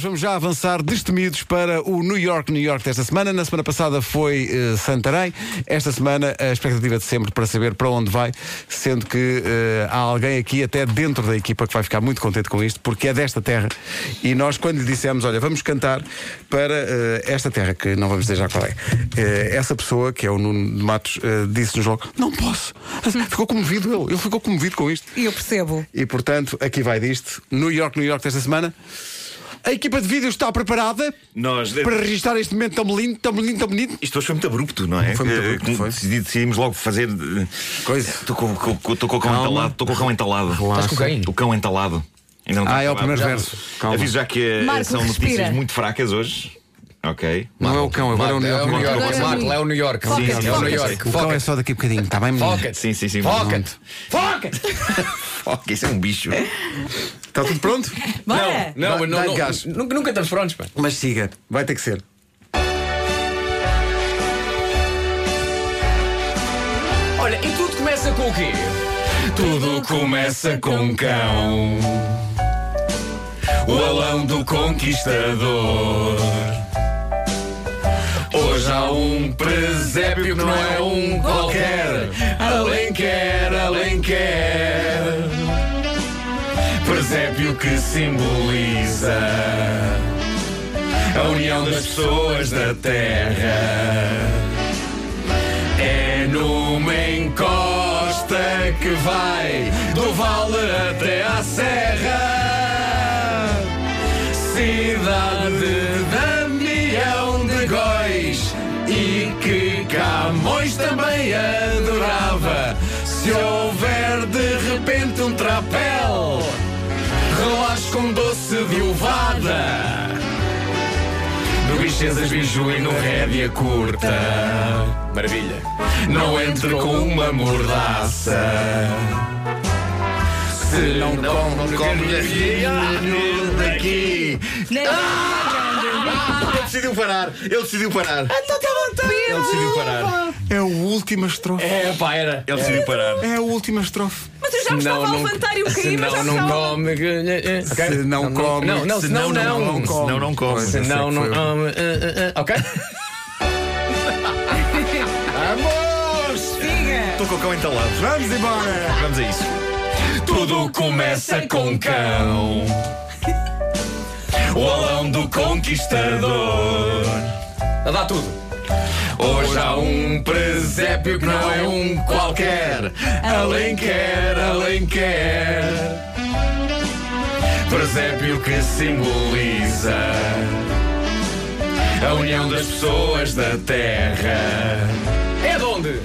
Vamos já avançar destemidos para o New York, New York desta semana. Na semana passada foi eh, Santarém. Esta semana a expectativa de sempre para saber para onde vai, sendo que eh, há alguém aqui até dentro da equipa que vai ficar muito contente com isto, porque é desta terra. E nós, quando lhe dissemos, olha, vamos cantar para eh, esta terra, que não vamos dizer já qual é, eh, essa pessoa, que é o Nuno de Matos, disse-nos logo, não posso. Ficou comovido ele, ele ficou comovido com isto. E eu percebo. E portanto, aqui vai disto. New York, New York desta semana. A equipa de vídeo está preparada Nós. para registrar este momento tão lindo, tão lindo, tão bonito. Isto hoje foi muito abrupto, não é? Foi muito Eh, abrupto, com- foi. decidi- Decidimos logo fazer. eh, Coisa. Estou com, com, com- estou com o cão Calma. entalado. Estou com o cão entalado. Estás com quem? O cão entalado. Ainda não Ah, está é o acabado. primeiro verso. Calma. Aviso já que eh, Marco, são respira. notícias muito fracas hoje. Ok. Não é o cão, agora é o New É o York. New York. Agora é o Marco, New- é o New York. Foca-te, Sim, é o New. York. O cão é só daqui a bocadinho, está bem, menino? Foca-te. Sim, sim, sim. Foca-te. Foca-te. Ok, isso é um bicho. Está tudo pronto? Bora! Não, não, não, gás. nunca, nunca estamos prontos, pá. Mas siga, vai ter que ser. Olha, e tudo começa com o quê? Tudo começa com um cão. O alão do conquistador. Há um presépio que não é um qualquer. Além quer, além quer. Presépio que simboliza a união das pessoas da terra. É numa encosta que vai do vale até à serra. Cidade e que Camões também adorava. Se houver de repente um trapéu, relaxe com doce de ovada. No Bichezas, Biju e no Rédia Curta. Maravilha. Não entre com uma mordaça. Se não come, come daqui. Ele decidiu parar. Ele decidiu parar. Ele decidiu parar. É a última estrofe. É, pá, era. Ele decidiu parar. É a última estrofe. Mas eu já me estava a levantar e eu caí, mas já não estava. come. eh, eh, ok? Se não come, Não, não, não. come. Senão não come. Pois, Se sei não, não come. eh, eh, eh, Ok? Vamos! Siga! Estou com o cão entalado. Vamos embora. Vamos a isso. Tudo começa com cão. O alão do conquistador. A dar tudo. Hoje há um presépio que não é um qualquer. Além quer, além quer. Presépio que simboliza a união das pessoas da terra. É de onde?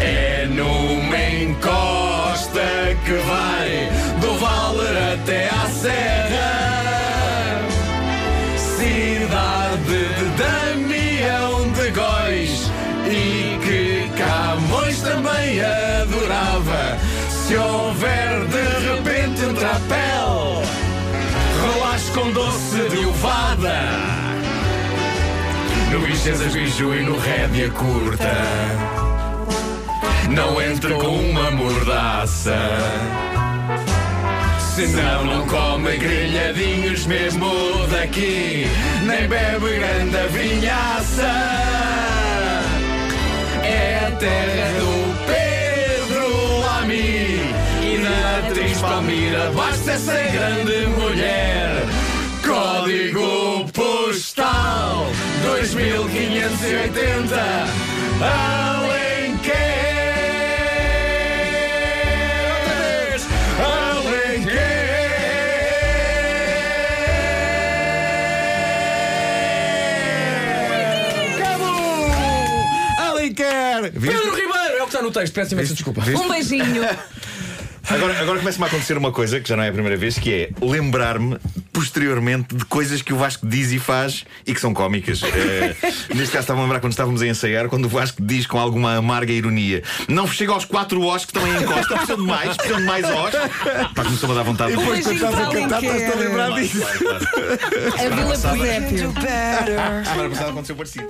É numa encosta que vai do vale até à serra. E que Camões também adorava. Se houver de repente um trapéu, relaxe com doce de ovada. No Bichezas Biju e no Rédia Curta. Não entre com uma mordaça. Senão não come grelhadinhos mesmo daqui, nem bebe grande vinhaça. Terra do Pedro Lamy e da atriz Palmira. Basta essa grande mulher. Código postal 2580 Alenquer. Está no texto. Peço imensa desculpa. Um beijinho. Agora, agora começa-me a acontecer uma coisa que já não é a primeira vez, que é lembrar-me posteriormente de coisas que o Vasco diz e faz e que são cómicas. Eh, neste caso estava a lembrar quando estávamos a ensaiar, quando o Vasco diz com alguma amarga ironia: Não chega aos quatro Os que estão em encosta, precisam de mais, precisam de mais Os. Pá, começou-me a dar vontade de Depois, quando estás a cantar, estás-te a Alenquer. lembrar disso. Claro, claro. A Vila Presépio. Semana passada aconteceu parecido.